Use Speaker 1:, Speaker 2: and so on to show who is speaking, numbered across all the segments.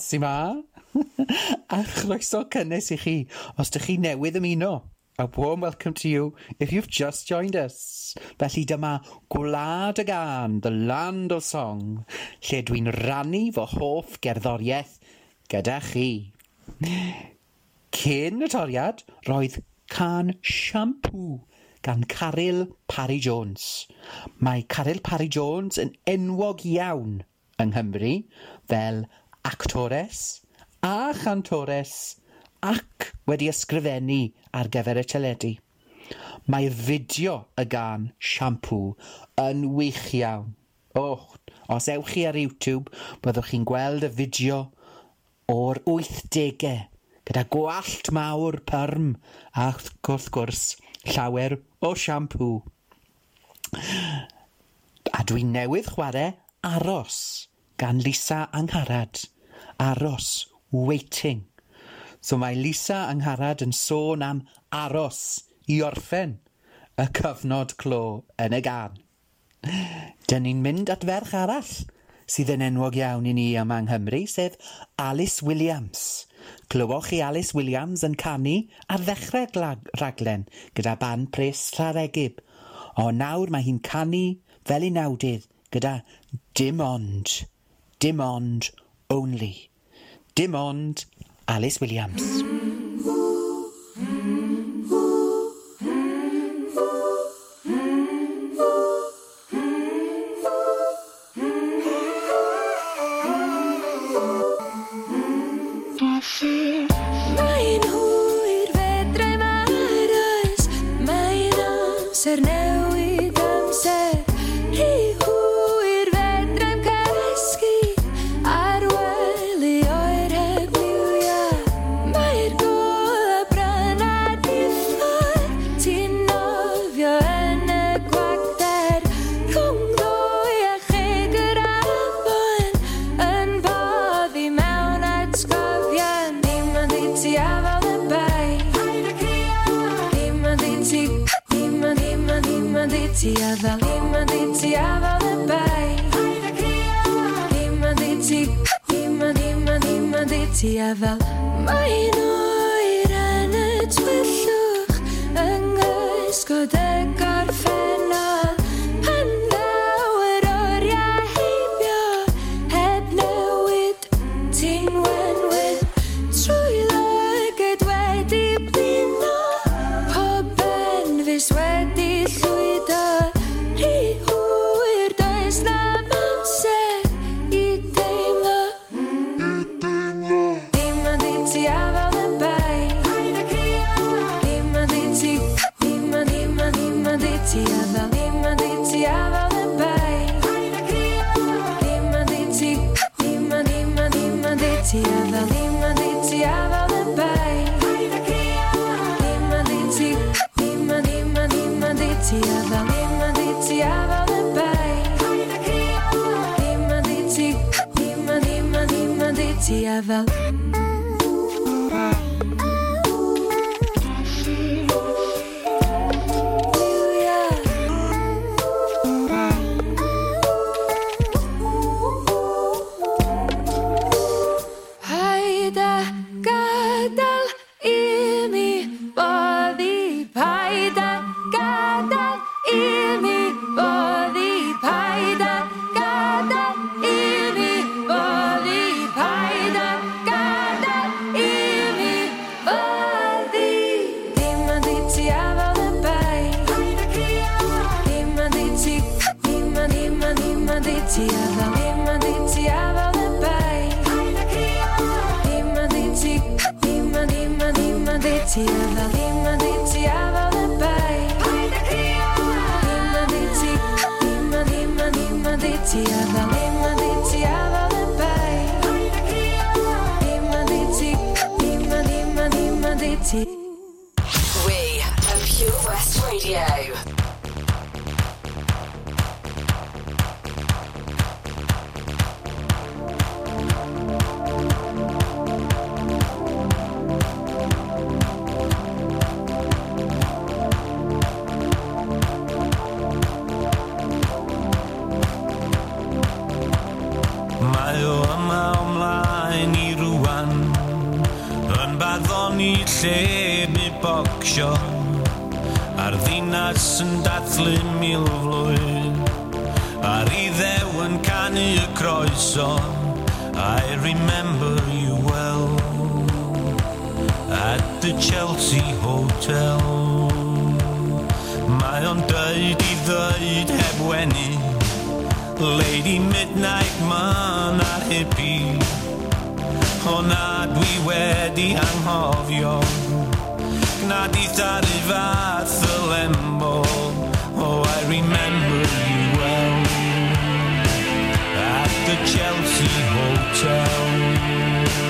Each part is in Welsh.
Speaker 1: nos i
Speaker 2: ma. a chroeso cynnes i chi os ydych chi newydd ymuno. A warm welcome to you if you've just joined us. Felly dyma Gwlad y Gan, The Land of Song, lle dwi'n rannu fy hoff gerddoriaeth gyda chi. Cyn y toriad, roedd can siampw gan Caryl Parry Jones. Mae Caryl Parry Jones yn enwog iawn yng Nghymru fel actores a chantores ac wedi ysgrifennu ar gyfer y teledu. Mae'r fideo y gan siampw yn wych iawn. Och, os ewch chi ar YouTube, byddwch chi'n gweld y fideo o'r 80au gyda gwallt mawr pyrm a wrth gwrs llawer o siampw. A dwi'n newydd chwarae aros gan Lisa Angharad, aros, waiting. So mae Lisa Angharad yn sôn am aros i orffen y cyfnod clo yn y gan. Dyn ni'n mynd at ferch arall sydd yn enwog iawn i ni yma yng Nghymru, sef Alice Williams. Clywoch chi Alice Williams yn canu ar ddechrau raglen gyda ban pres Llaregib, o nawr mae hi'n canu fel i nawdydd gyda Dim Ond. Demand only. Demand Alice Williams.
Speaker 3: Bocsio A'r ddinas yn dathlu mil A'r iddew yn canu y croeso I remember you well. At the Chelsea Hotel. Mae o'n dweud i ddweud heb wenu Lady Midnight man a hippie wedi anghofio Gnad i ddaru fath y lembo. Oh, I remember you well. At the Chelsea Hotel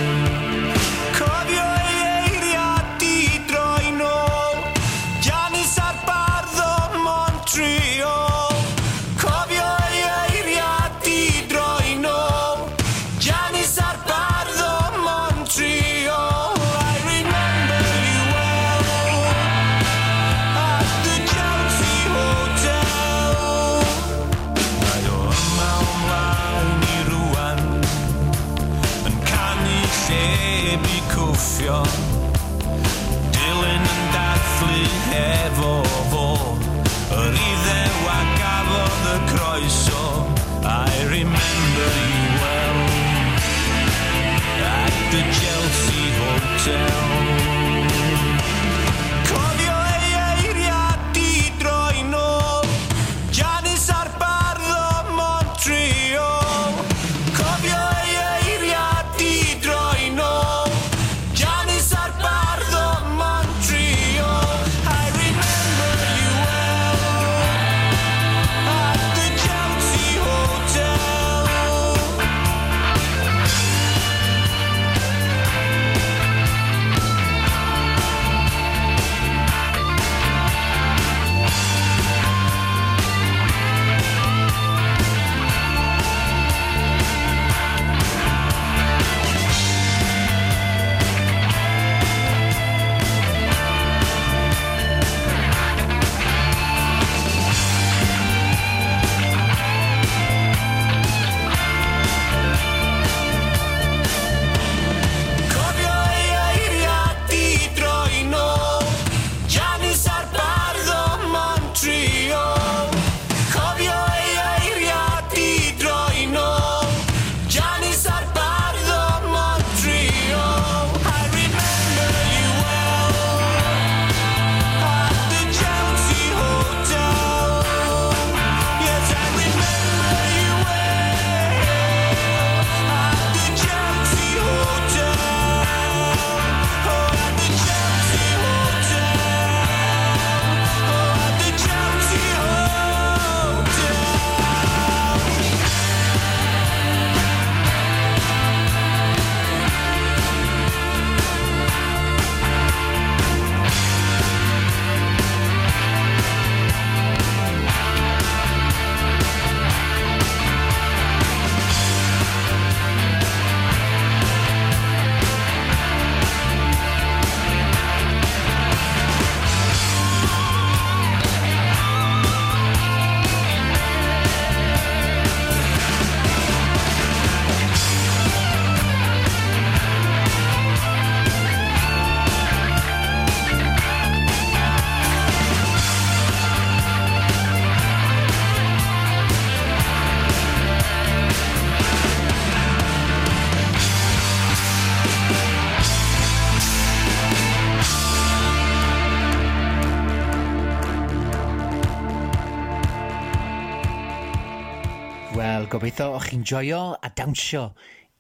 Speaker 1: chi'n joio a dawnsio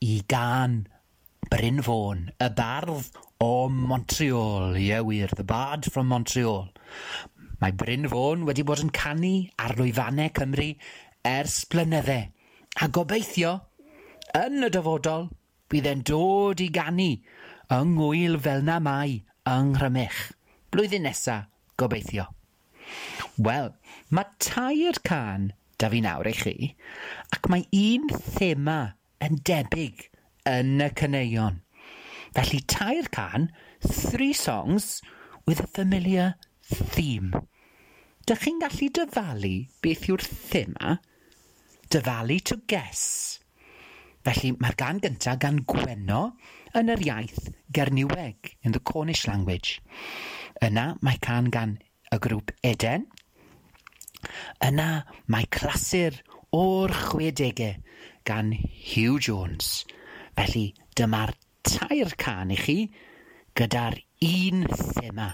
Speaker 1: i gan Bryn Fôn, y bardd o Montreal. Ie yeah, wir, the bard from Montreal. Mae Bryn Fôn wedi bod yn canu ar lwyfannau Cymru ers blynydde. A gobeithio, yn y dyfodol, bydd e'n dod i ganu yng ngwyl fel na mai yng Nghrymich. Blwyddyn nesa, gobeithio. Wel, mae tair can da fi nawr i chi, ac mae un thema yn debyg yn y caneuon. Felly tair can, three songs with a familiar theme. Dych chi'n gallu dyfalu beth yw'r thema? Dyfalu to guess. Felly mae'r gan gyntaf gan Gweno yn yr iaith Gerniweg, in the Cornish language. Yna mae can gan y grŵp Eden, Yna mae clasur o'r chwedegau gan Hugh Jones. Felly dyma'r tair can i chi gyda'r un thema.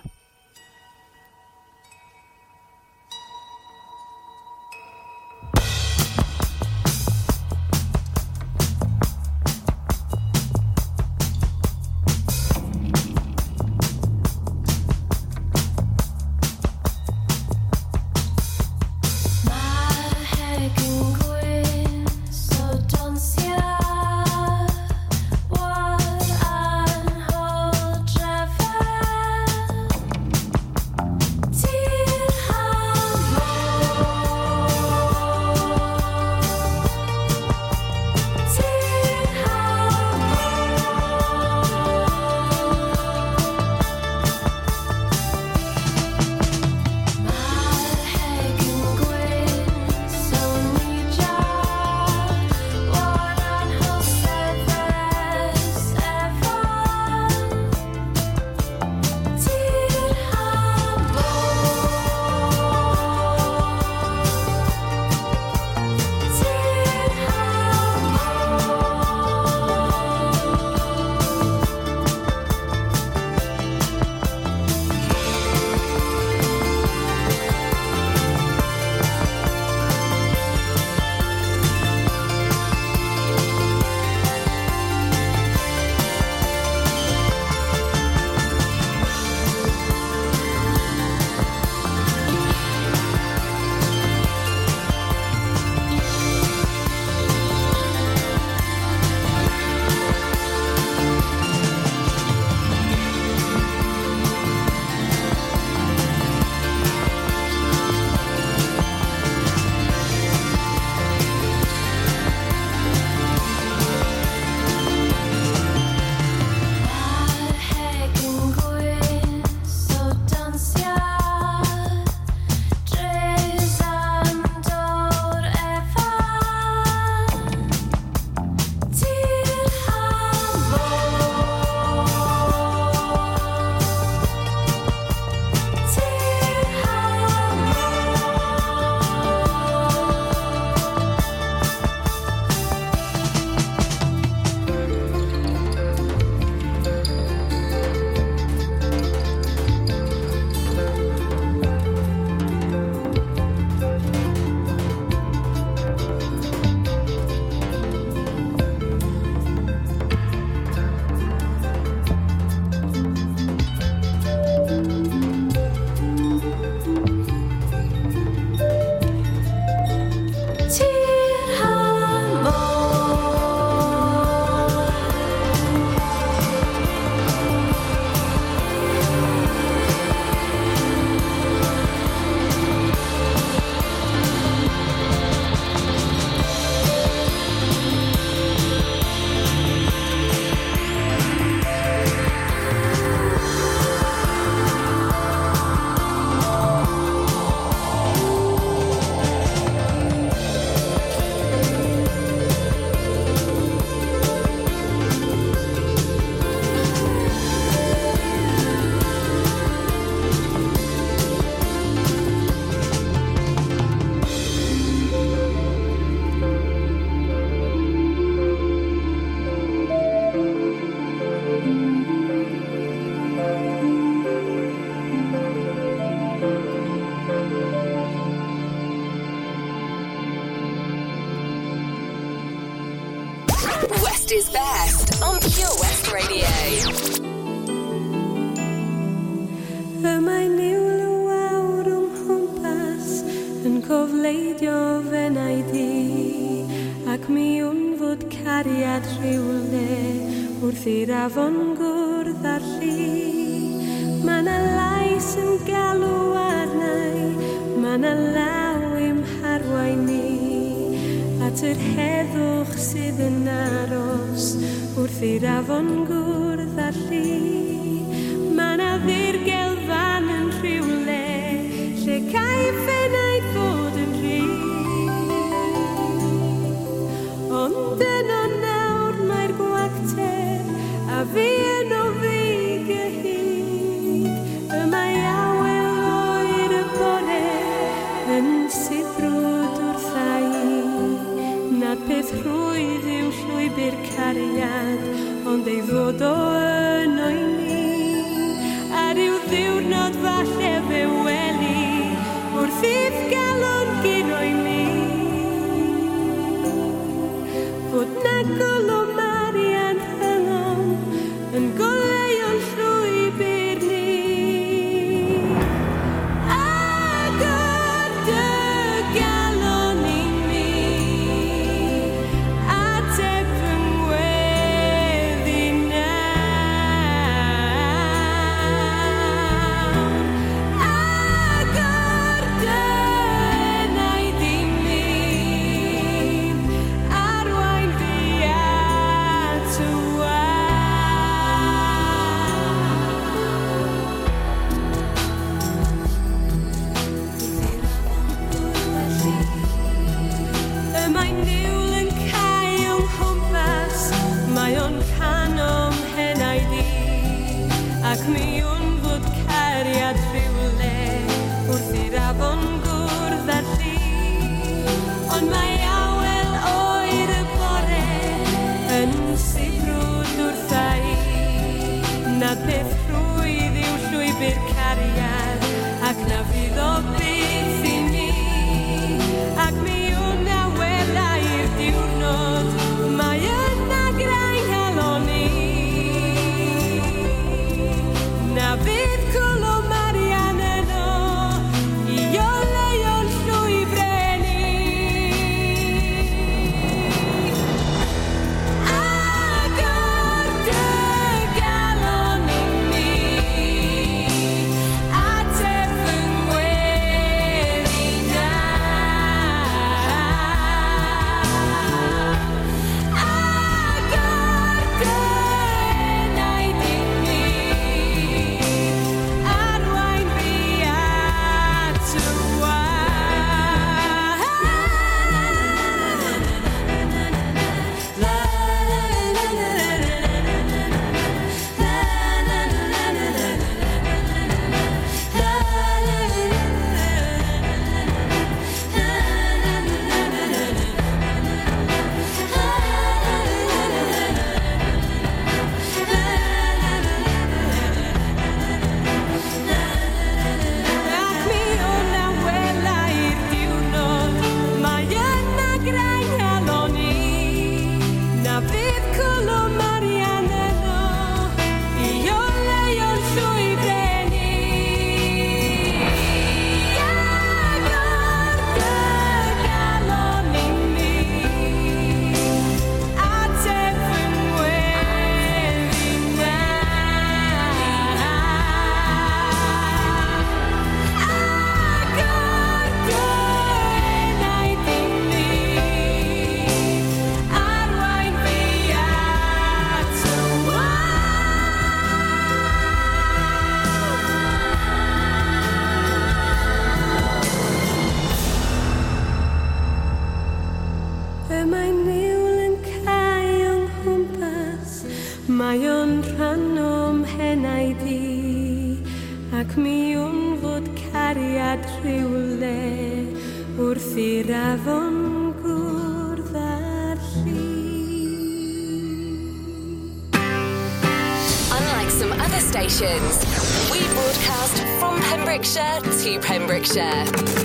Speaker 4: Unlike some other stations, we broadcast from Pembrokeshire to Pembrokeshire.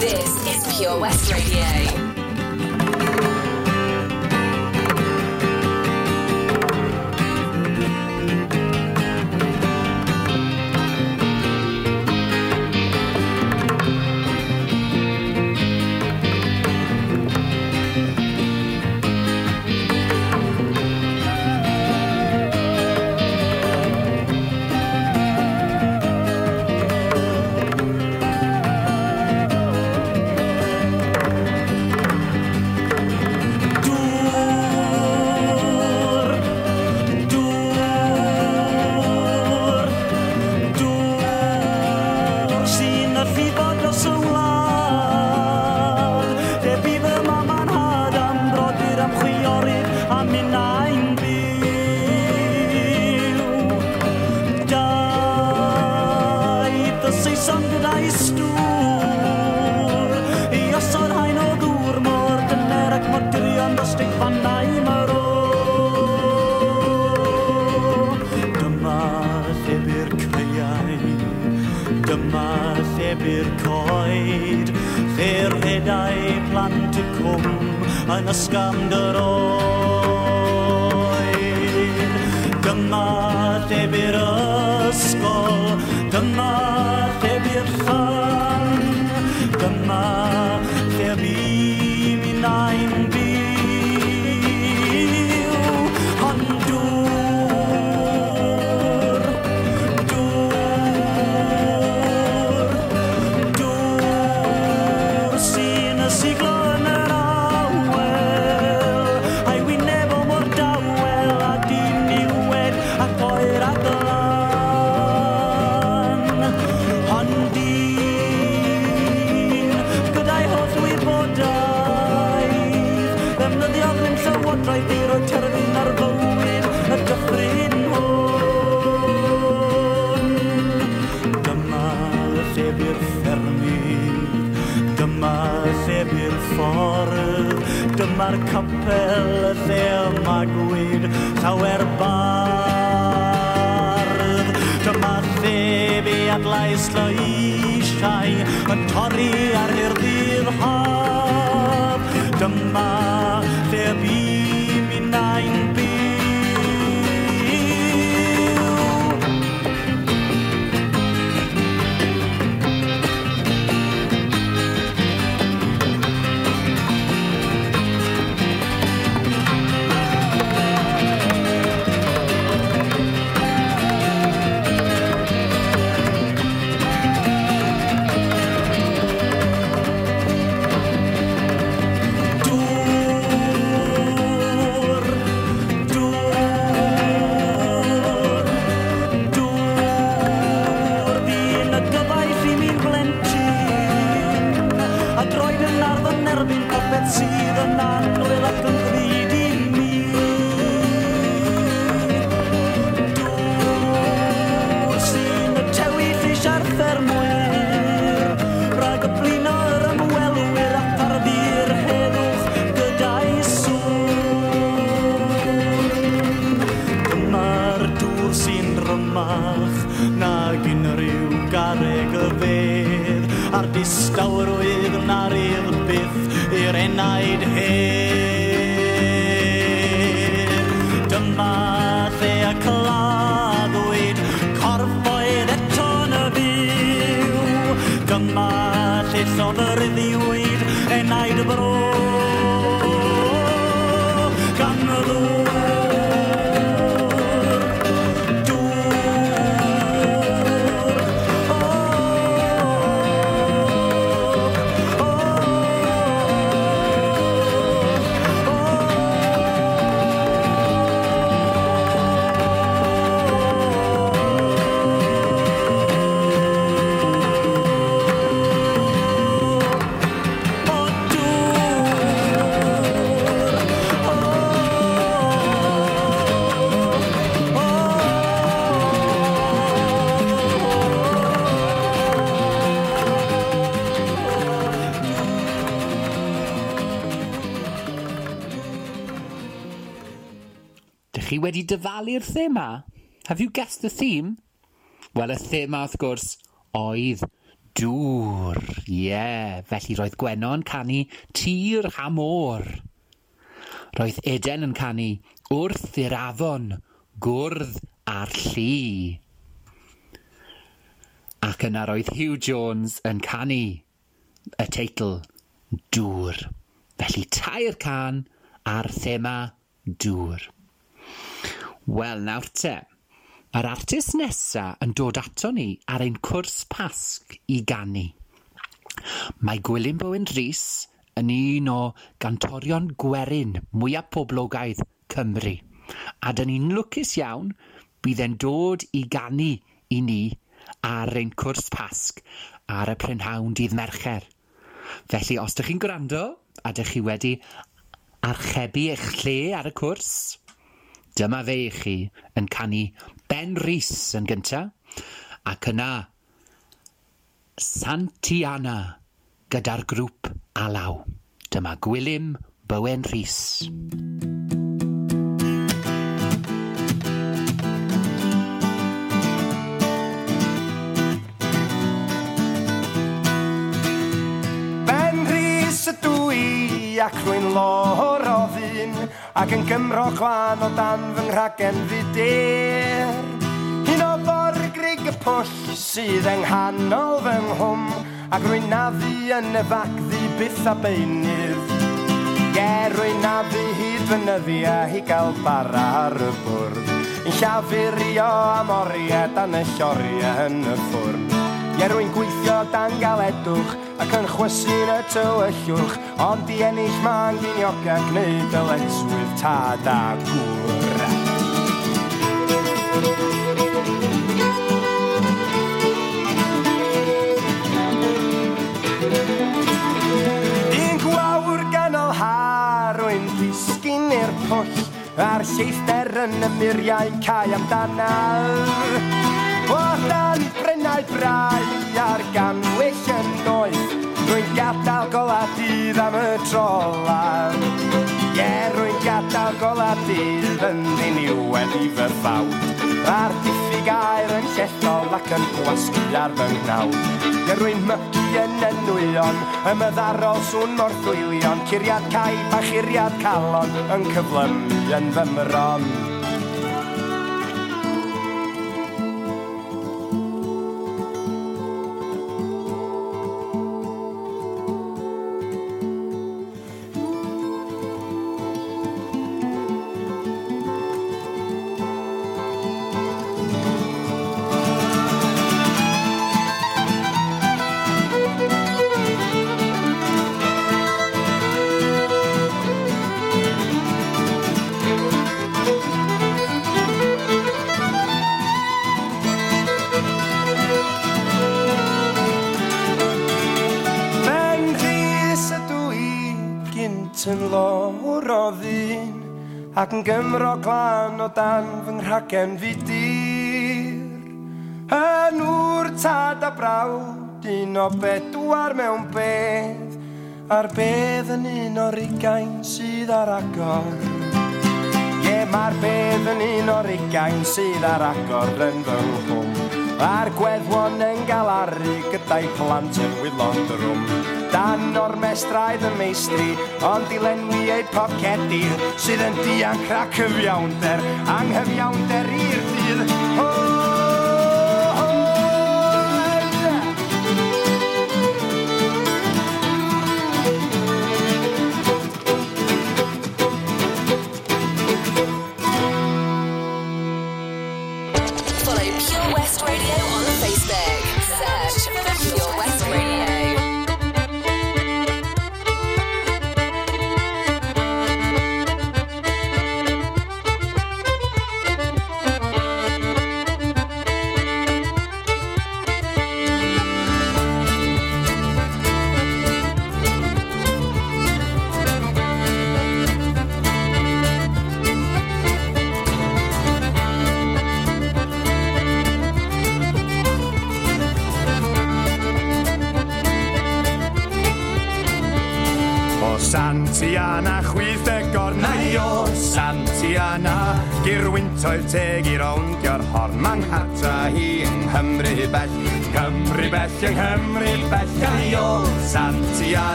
Speaker 4: This is Pure West Radio.
Speaker 1: denied him. wedi dyfalu'r thema. Have you guessed the theme? Wel, y thema wrth gwrs oedd dŵr. Ie, yeah. felly roedd Gwenon canu tir hamor. Roedd Eden yn canu wrth i'r afon, gwrdd a'r llu. Ac yna roedd Hugh Jones yn canu y teitl dŵr. Felly tair can ar thema dŵr. Wel, nawr te. Yr artist nesaf yn dod ato ni ar ein cwrs pasg i gannu. Mae Gwilym Bowen Rhys yn un o gantorion gwerin mwyaf poblogaidd Cymru. A dyn ni'n lwcus iawn bydd e'n dod i gannu i ni ar ein cwrs pasg ar y prynhawn dydd Mercher. Felly, os ydych chi'n gwrando a ydych chi wedi archebu eich lle ar y cwrs, Dyma fe i chi yn canu Ben Rhys yn gynta, ac yna Santiana gyda'r grŵp alaw. Dyma Gwilym Bowen Rhys.
Speaker 5: Ben Rhys y dwi ac rwy'n lor ac yn Gymro chwan o dan fy nghragen fudur. Un o borgrig y pwll sydd yng nghanol fy nghwm ac rwy'n rwynafu yn y fac ddi byth a beunydd. Ge rwynafu hyd fy nyddi a hi gael bara ar y bwrdd. Yn llafurio am oriau dan y lloriau yn y ffwrn. Ie rwy'n gweithio dan galedwch ac yn chwysu'n y tywyllwch, ond i ennill ma'n giniog ac gwneud y lenswydd tad a gŵr Un gwawr ganol har harwyn disgyn i'r pwll, a'r lleithder yn y muriau cae amdana. O dan brennau brau ar am y tro lan Ie, rwy'n gadael gola dydd yn ddyn i wedi fy ffawd A'r diffyg air yn llethol ac yn gwasgu ar fy ngnawn Ie, rwy'n mygu yn enwyon, y yddarol swn mor ddwylion Curiad caib a churiad calon yn cyflymu yn fy mron. ac yn gymro glan o dan fy nghragen fi dir. Yn wr tad a brawd un o bedwar mewn bedd A'r bedd yn un o'r ugain sydd ar agor. Ie, mae'r bedd yn un o'r ugain sydd ar agor yn fy nghwm. A'r gweddwon yn gael aru gyda'i plant yn wylod y rwm dan o'r mestraidd y meistri Ond i lenwiaid pob cedir sydd yn dianc rhac hyfiawnder Anghyfiawnder i'r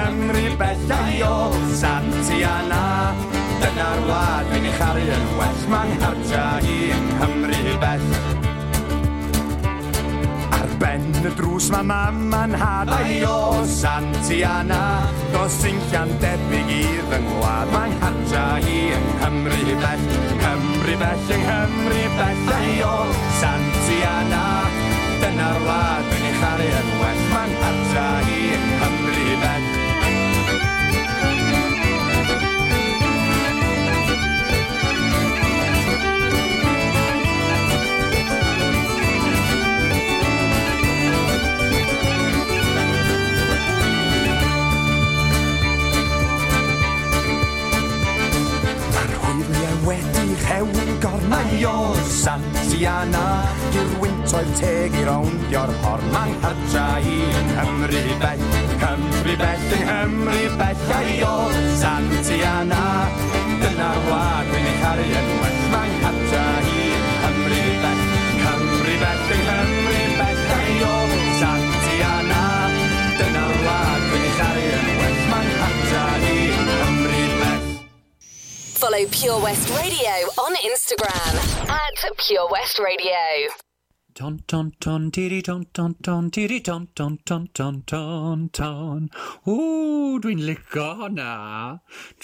Speaker 5: Cymru bellai o Santiana Dyna'r wlad fi'n ei charu yn well Mae'n hartia i yng Nghymru bell. Ar ben y drws mae mam a'n hadau o Santiana Does un debyg i'r fy ngwlad Mae'n hartia i yng Nghymru bell. Nghymru bell, yng Nghymru bellai o Santiana Dyna'r wlad dwi'n ei charu yn well Mae'n hartia i yng Nghymru bell. Rhewn gornau Santiana I'r wyntoedd teg i rowndio'r horn Mae'n hartra i yng Nghymru bell Cymru bell yng Nghymru bell Ai o'r Santiana. Dyna'r wlad dwi'n ei charu yn well Mae'n hartra i
Speaker 6: Follow Pure West Radio on Instagram at Pure West Radio.
Speaker 1: Ton ton ton tiri ton ton ton tiri ton ton ton ton ton ton. Ww, dwi'n licio hwnna.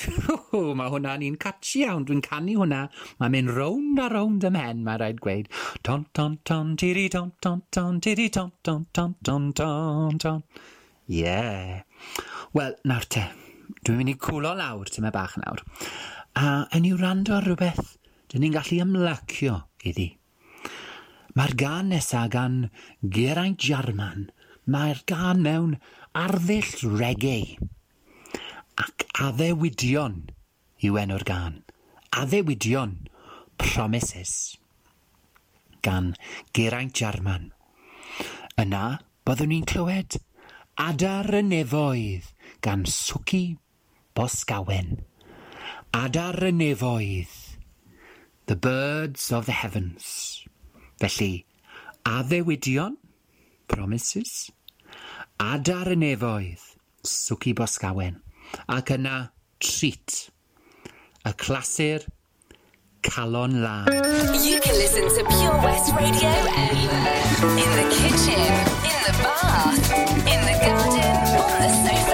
Speaker 1: Ww, mae hwnna'n un catchy iawn. Dwi'n canu hwnna. Mae'n mynd rownd a rownd ym hen, mae rhaid gweud. Ton ton ton tiri ton ton ton tiri ton ton ton ton ton ton. Yeah. Wel, nawr te. Dwi'n mynd i cwlo lawr tyme bach nawr a yn i'w rando ar rhywbeth, dyn ni'n gallu ymlacio iddi. Mae'r gan nesaf gan Geraint Jarman, mae'r gan mewn arddull reggae ac addewidion yw enw'r gan. Addewidion Promises gan Geraint Jarman. Yna, byddwn ni'n clywed Adar y Nefoedd gan Swci Bosgawen adar y nefoedd, the birds of the heavens. Felly, addewidion, promises, adar y nefoedd, swci bosgawen, ac yna treat, y clasur calon la.
Speaker 6: You can listen to Pure West Radio anywhere, in the kitchen, in the bath, in the garden, on the sofa.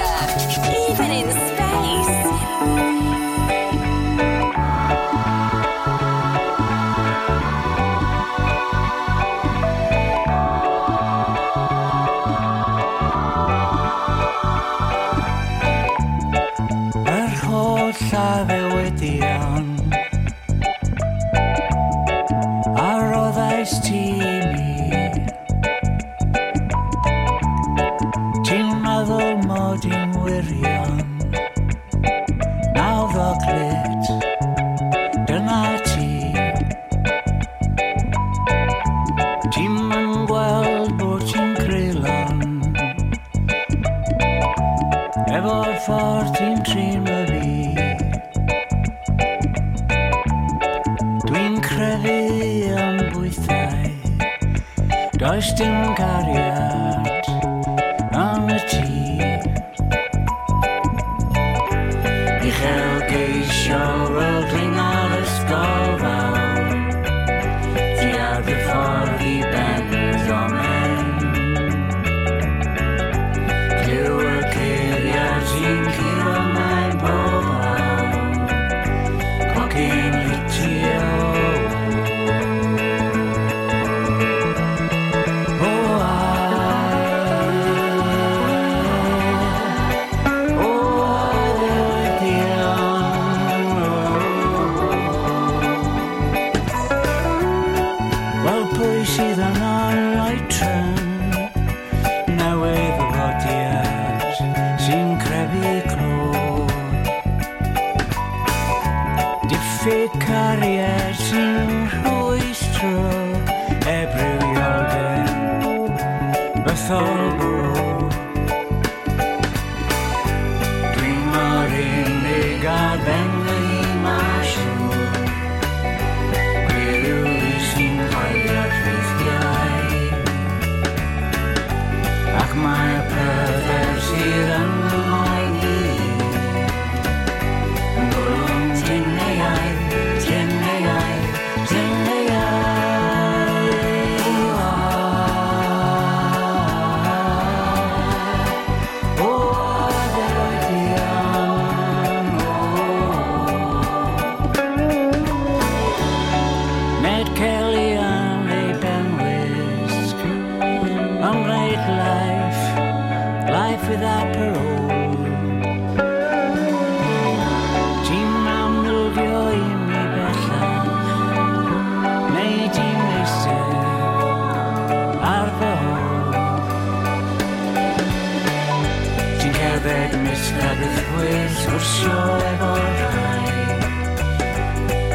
Speaker 7: Newydd
Speaker 6: sgwrsio efo rhai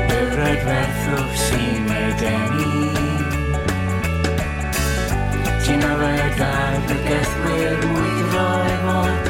Speaker 6: Dyfrod werthwch sy'n edenu Ti'n yfed ar dy gethwyr mwydro efo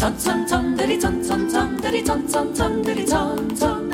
Speaker 6: 천천 천들이 천천 천들이 천천 천들이 천천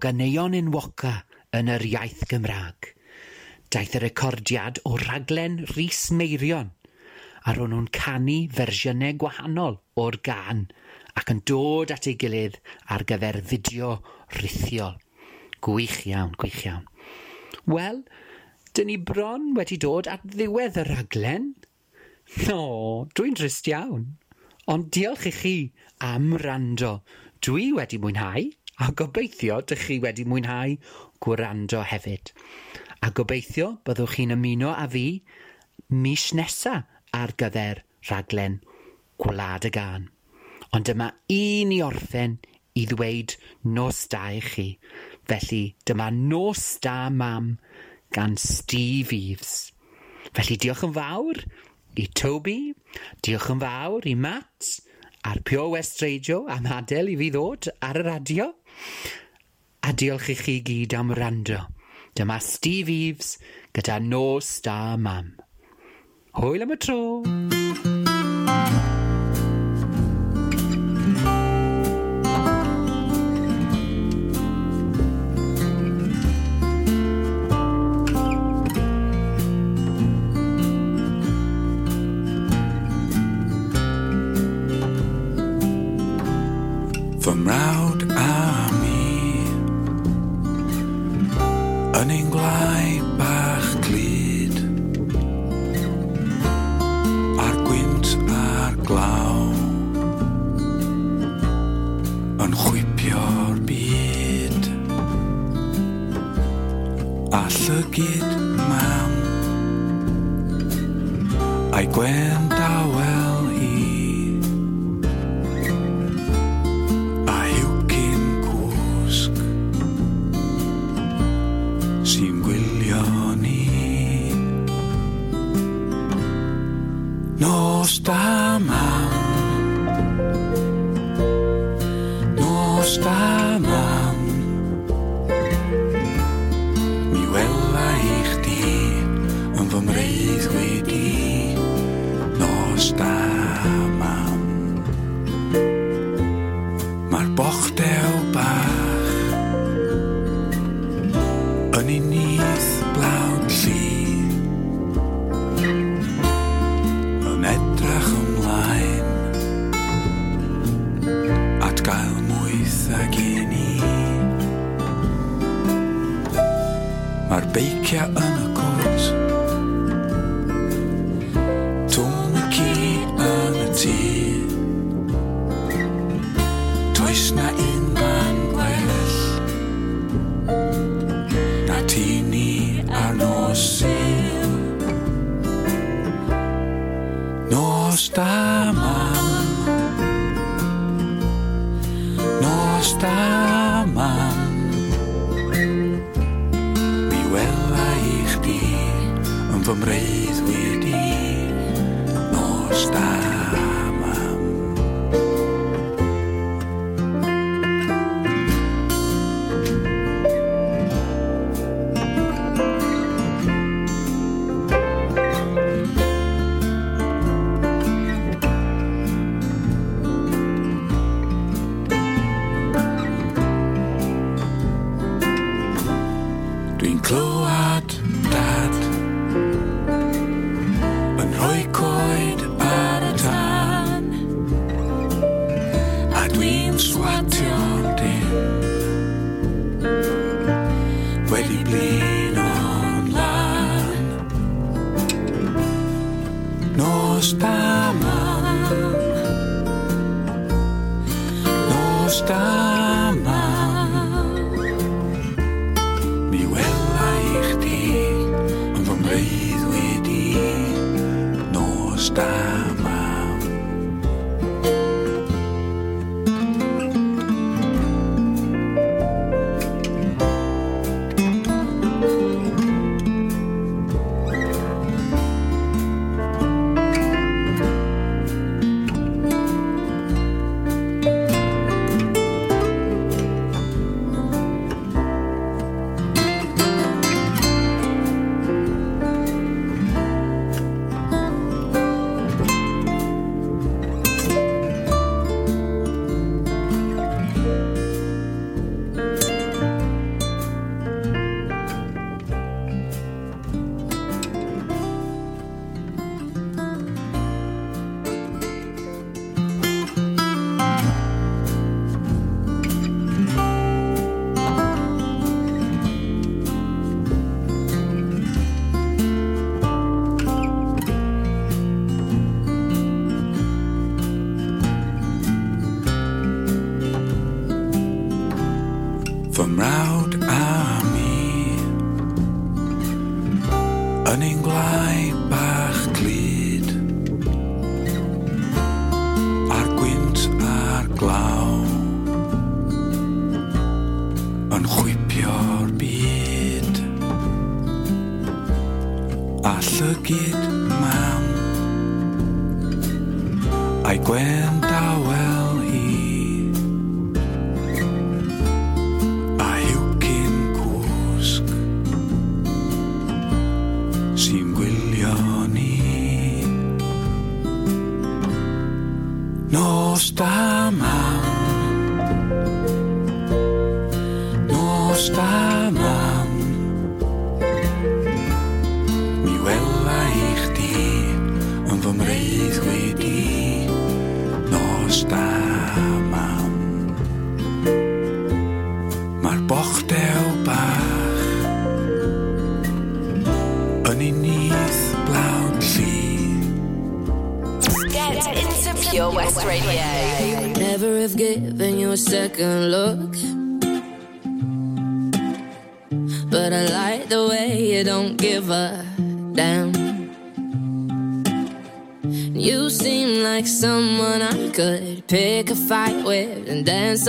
Speaker 6: o
Speaker 1: ganeuon enwoca yn yr iaith Gymraeg. Daeth y recordiad o raglen Rhys Meirion, a ro'n nhw'n canu fersiynau gwahanol o'r gan ac yn dod at ei gilydd ar gyfer fideo rithiol. Gwych iawn, gwych iawn. Wel, dyn ni bron wedi dod at ddiwedd y raglen. No, dwi'n drist iawn. Ond diolch i chi am rando. Dwi wedi mwynhau. A gobeithio, dych chi wedi mwynhau gwrando hefyd. A gobeithio, byddwch chi'n ymuno a fi mis nesa ar gyfer rhaglen Gwlad y Gan. Ond dyma un i orffen i ddweud nos da i chi. Felly dyma nos da mam gan Steve Eves. Felly diolch yn fawr i Toby, diolch yn fawr i Matt, a'r Pure West Radio am adael i fi ddod ar y radio. A diolch i chi gyd am rando. Dyma Steve Eves gyda Nos da Mam. Hwyl am y tro!
Speaker 6: ein gwlau bach glid A'r gwynt a'r glaw. Yn chwipio'r byd. A llygyd mam. A'i gwen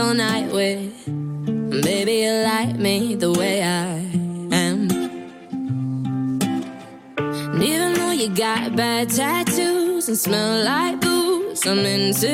Speaker 8: all night with. Baby, you like me the way I am. And even though you got bad tattoos and smell like booze, I'm into.